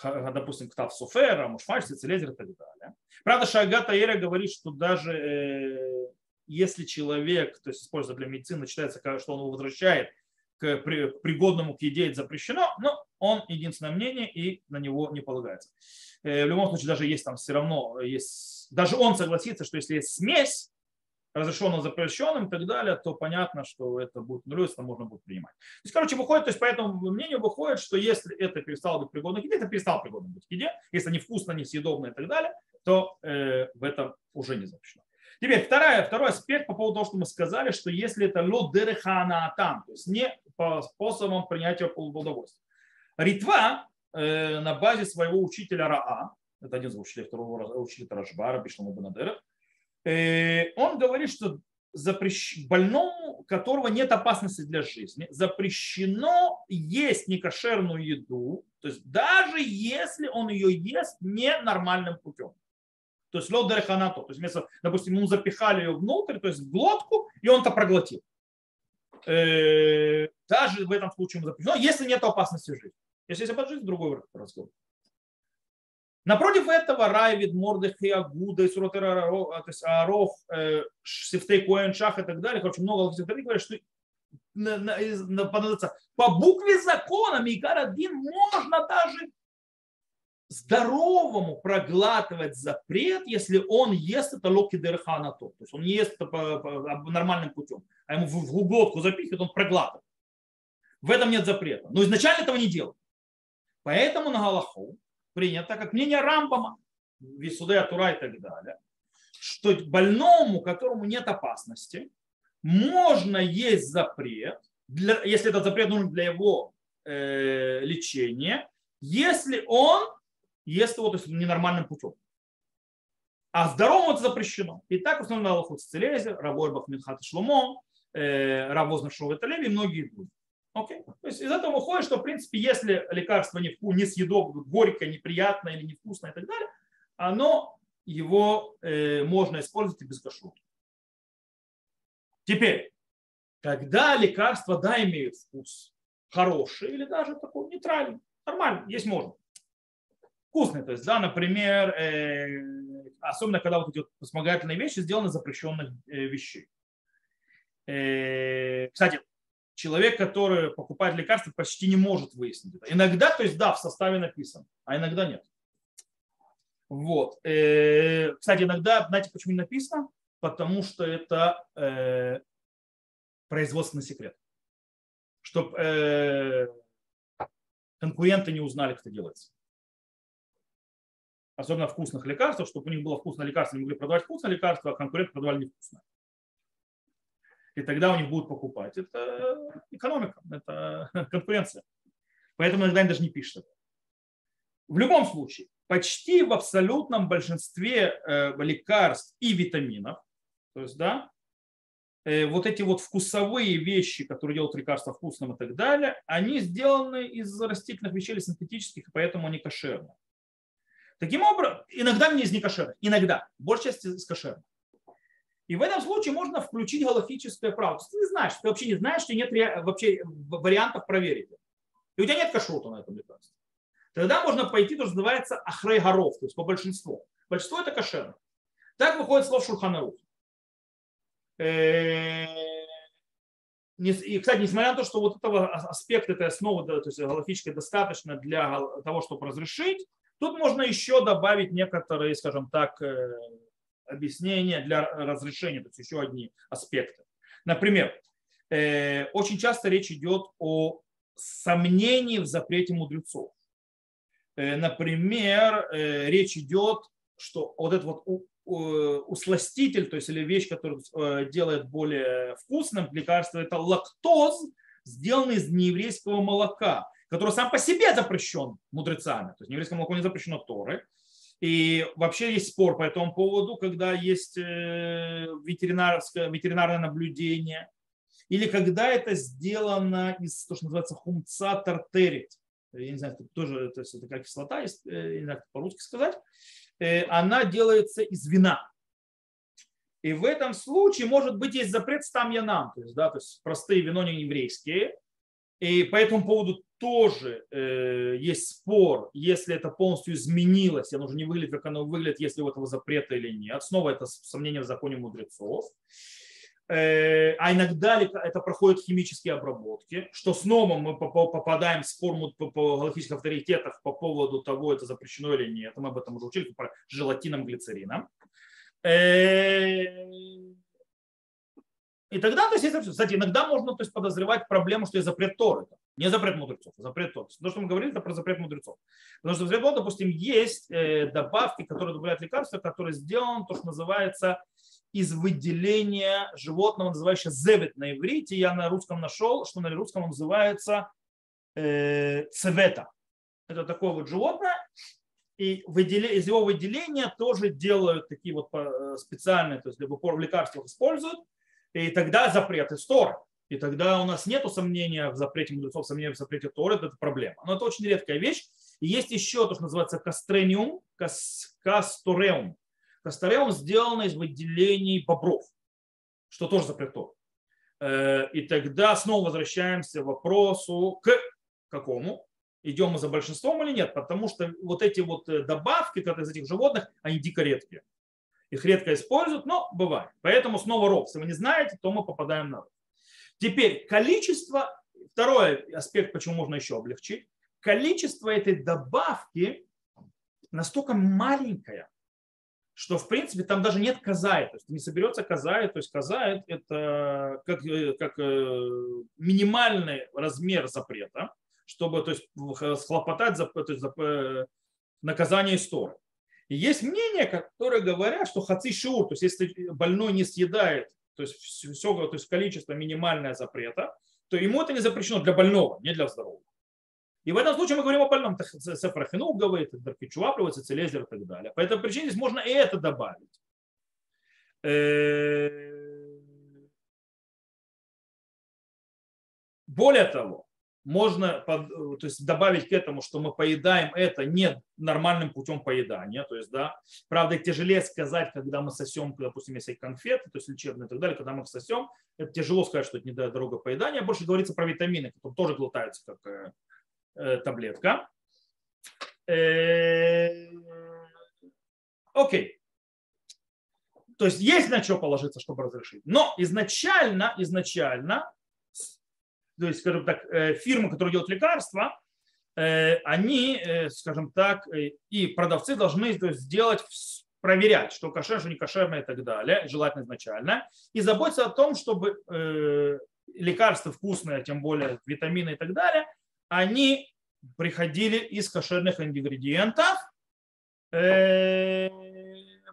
Допустим, Ктав Суфера, Мушфаш, Цицелезер и так далее. Правда, Шагата Эра говорит, что даже э, если человек, то есть используя для медицины, считается, что он его возвращает к пригодному к еде, это запрещено, но он единственное мнение и на него не полагается. Э, в любом случае, даже есть там все равно, есть, даже он согласится, что если есть смесь, разрешенным, запрещенным и так далее, то понятно, что это будет это можно будет принимать. То есть, короче, выходит, то есть по этому мнению выходит, что если это перестало быть пригодным к еде, это перестало пригодным быть к еде, если невкусно, несъедобно и так далее, то э, в этом уже не запрещено. Теперь вторая, второй аспект по поводу того, что мы сказали, что если это ло дерехана там, то есть не по способам принятия удовольствия. Ритва э, на базе своего учителя Раа, это один из учителей второго учителя Рашбара, Бишлама Банадера, Э, он говорит, что запрещ... больному, которого нет опасности для жизни, запрещено есть некошерную еду, то есть даже если он ее ест ненормальным путем. То есть лед дереханато, то есть вместо, допустим, ему запихали ее внутрь, то есть в глотку, и он это проглотил. Э, даже в этом случае ему запрещено, если нет опасности жизни. Если есть опасность жизни, другой разговор. Напротив этого Райвид, Мордых и Агуда, и Суротер то есть Арох, э, Сифтей Коэн, Шах и так далее, короче, много логистов говорят, что по букве закона Микар один можно даже здоровому проглатывать запрет, если он ест это локи дерхана то. То есть он не ест это по, по, нормальным путем, а ему в, в глотку запихивает, он проглатывает. В этом нет запрета. Но изначально этого не делал. Поэтому на Галаху принято, как мнение Рамбама, Висудея Тура и так далее, что больному, которому нет опасности, можно есть запрет, для, если этот запрет нужен для его э, лечения, если он ест его то есть, ненормальным путем. А здоровому это запрещено. И так установлено Аллаху Цицелезе, Рабой Бахмидхат Шлумо, э, Равоз Нашова и многие другие. Окей? То есть из этого выходит, что в принципе, если лекарство не, не съедобное, горькое, неприятное или невкусное и так далее, оно его э, можно использовать и без кашрута. Теперь, когда лекарства да имеют вкус хороший или даже такой нейтральный, нормально, есть можно. Вкусный, то есть, да, например, э, особенно когда вот эти вот вспомогательные вещи сделаны из запрещенных вещей. Кстати, человек, который покупает лекарства, почти не может выяснить это. Иногда, то есть да, в составе написано, а иногда нет. Вот. Кстати, иногда, знаете, почему не написано? Потому что это производственный секрет. Чтобы конкуренты не узнали, как это делается особенно вкусных лекарств, чтобы у них было вкусное лекарство, они могли продавать вкусное лекарство, а конкуренты продавали невкусное. И тогда у них будут покупать. Это экономика, это конкуренция. Поэтому иногда они даже не пишут это. В любом случае, почти в абсолютном большинстве э, лекарств и витаминов, то есть, да, э, вот эти вот вкусовые вещи, которые делают лекарства вкусным и так далее, они сделаны из растительных вещей или синтетических, и поэтому они кошерные. Таким образом, иногда не из некошерных, иногда, большая часть из кошерных. И в этом случае можно включить галактическое право. Ты не знаешь, ты вообще не знаешь, что нет вообще вариантов проверить. И у тебя нет кашрута на этом лекарстве. Тогда можно пойти, то, что называется ахрей горов, то есть по большинству. Большинство это кошерно. Так выходит слово шурханарух. Э, и, кстати, несмотря на то, что вот этого аспекта этой основы, то есть галактической достаточно для того, чтобы разрешить, Тут можно еще добавить некоторые, скажем так, э, объяснения для разрешения, то есть еще одни аспекты. Например, э, очень часто речь идет о сомнении в запрете мудрецов. Э, например, речь идет, что вот этот вот усластитель, то есть или вещь, которая делает более вкусным лекарство, это лактоз, сделанный из нееврейского молока который сам по себе запрещен мудрецами. То есть еврейское молоко не запрещено Торы. И вообще есть спор по этому поводу, когда есть э, ветеринарское, ветеринарное наблюдение, или когда это сделано из того, что называется хумца тартерит. Я не знаю, это тоже то есть это как кислота, есть, э, не знаю, по-русски сказать. Э, она делается из вина. И в этом случае, может быть, есть запрет стам янам, то есть, да, то есть простые вино не еврейские. И по этому поводу тоже э, есть спор, если это полностью изменилось, оно уже не выглядит, как оно выглядит, если у этого запрета или нет. Снова это сомнение в законе мудрецов. Э, а иногда это проходит химические обработки, что снова мы попадаем в спор по, по галактических авторитетах по поводу того, это запрещено или нет. Мы об этом уже учили, про желатином, глицерином. Э, и тогда, то есть, кстати, иногда можно то есть, подозревать проблему, что есть запрет Торы. Не запрет мудрецов, а запрет Торы. То, что мы говорили, это про запрет мудрецов. Потому что в запрет допустим, есть э, добавки, которые добавляют лекарства, которые сделаны, то, что называется, из выделения животного, называющего зевет на иврите. Я на русском нашел, что на русском называется э, цвета. Это такое вот животное, и из его выделения тоже делают такие вот э, специальные, то есть для в лекарствах используют, и тогда запрет из Торы. И тогда у нас нет сомнения в запрете мудрецов, сомнения в запрете Торы, это проблема. Но это очень редкая вещь. И есть еще то, что называется кастрениум, кас, кастореум. Кастореум сделано из выделений бобров, что тоже запрет Торы. Э, и тогда снова возвращаемся к вопросу к какому? Идем мы за большинством или нет? Потому что вот эти вот э, добавки из этих животных, они дико редкие. Их редко используют, но бывает. Поэтому снова ров. Если вы не знаете, то мы попадаем на ров. Теперь количество, второй аспект, почему можно еще облегчить, количество этой добавки настолько маленькое, что в принципе там даже нет казаи, то есть не соберется казаи, то есть казаи это как, э, как э, минимальный размер запрета, чтобы то есть, схлопотать за, то есть, за э, наказание истории. Есть мнения, которые говорят, что хаци шур, то есть если больной не съедает, то есть все, то есть количество минимальное запрета, то ему это не запрещено для больного, не для здорового. И в этом случае мы говорим о больном. Сефрахину говорит, Даркичуа приводится, Целезер и так далее. По этой причине здесь можно и это добавить. Э, более того, можно под, то есть добавить к этому, что мы поедаем это не нормальным путем поедания. То есть, да, правда, тяжелее сказать, когда мы сосем, допустим, если конфеты, то есть лечебные и так далее, когда мы их сосем, это тяжело сказать, что это не дорога поедания. Больше говорится про витамины, которые тоже глотаются как э, э, таблетка. Э, окей. То есть есть на что положиться, чтобы разрешить. Но изначально, изначально, то есть, скажем так, э, фирмы, которые делают лекарства, э, они, э, скажем так, и продавцы должны сделать, проверять, что кошер, что не кошерное и так далее, желательно изначально, и заботиться о том, чтобы лекарства вкусные, тем более витамины и так далее, они приходили из кошерных ингредиентов.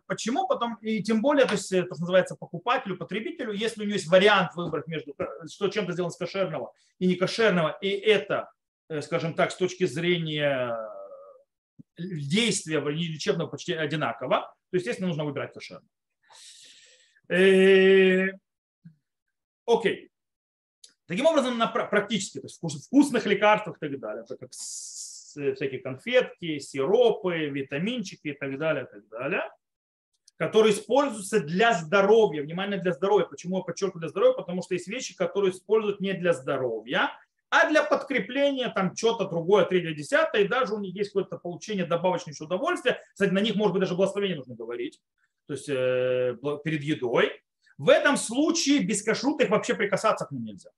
Э, почему? Потом, и тем более, то есть это называется покупателю, потребителю, если у него есть вариант выбрать между, что чем-то сделано с кошерного и не кошерного, и это, э, скажем так, с точки зрения действия лечебного почти одинаково, то, естественно, нужно выбирать кошерное. Э, окей. Таким образом, на практически, то есть в вкусных лекарствах и так далее, как всякие конфетки, сиропы, витаминчики и так далее, и так далее, которые используются для здоровья. Внимание, для здоровья. Почему я подчеркиваю для здоровья? Потому что есть вещи, которые используют не для здоровья, а для подкрепления там что-то другое, третье, десятое, и даже у них есть какое-то получение добавочного удовольствия. Кстати, на них, может быть, даже благословение нужно говорить, то есть э, перед едой. В этом случае без кашрута их вообще прикасаться к ним нельзя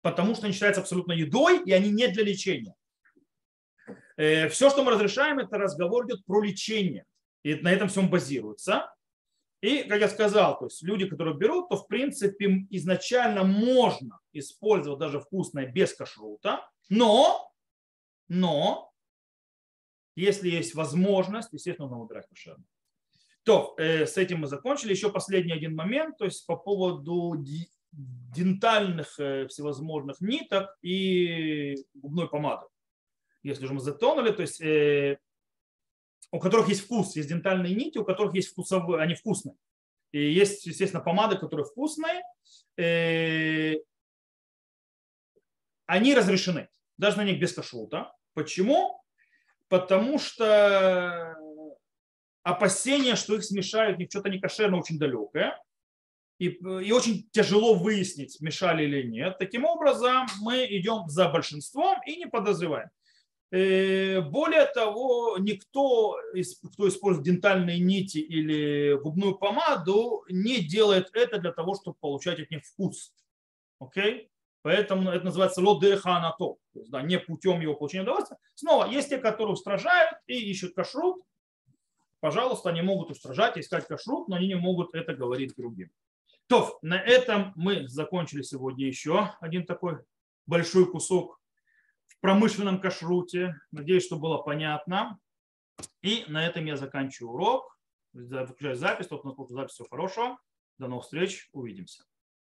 потому что они считаются абсолютно едой, и они не для лечения. Э, Все, что мы разрешаем, это разговор идет про лечение. И на этом всем базируется. И, как я сказал, то есть люди, которые берут, то в принципе изначально можно использовать даже вкусное без кашрута, но, но если есть возможность, естественно, нужно выбирать кошерное. То, э, с этим мы закончили. Еще последний один момент, то есть по поводу дентальных э, всевозможных ниток и губной помады. Если уже мы затонули, то есть э, у которых есть вкус, есть дентальные нити, у которых есть вкусовые, они вкусные. И есть, естественно, помады, которые вкусные, э, они разрешены, даже на них без кашрута. Почему? Потому что опасение, что их смешают, них что-то не кошерно, очень далекое и, и очень тяжело выяснить, смешали или нет. Таким образом, мы идем за большинством и не подозреваем. Э, более того, никто, кто использует дентальные нити или губную помаду, не делает это для того, чтобы получать от них вкус. Окей? Поэтому это называется лодеханато, то есть да, не путем его получения удовольствия. Снова, есть те, которые устражают и ищут кашрут. Пожалуйста, они могут устражать, искать кашрут, но они не могут это говорить другим. То, на этом мы закончили сегодня еще один такой большой кусок промышленном кашруте. Надеюсь, что было понятно. И на этом я заканчиваю урок. Выключаю запись. Тот, у нас запись. Всего хорошего. До новых встреч. Увидимся.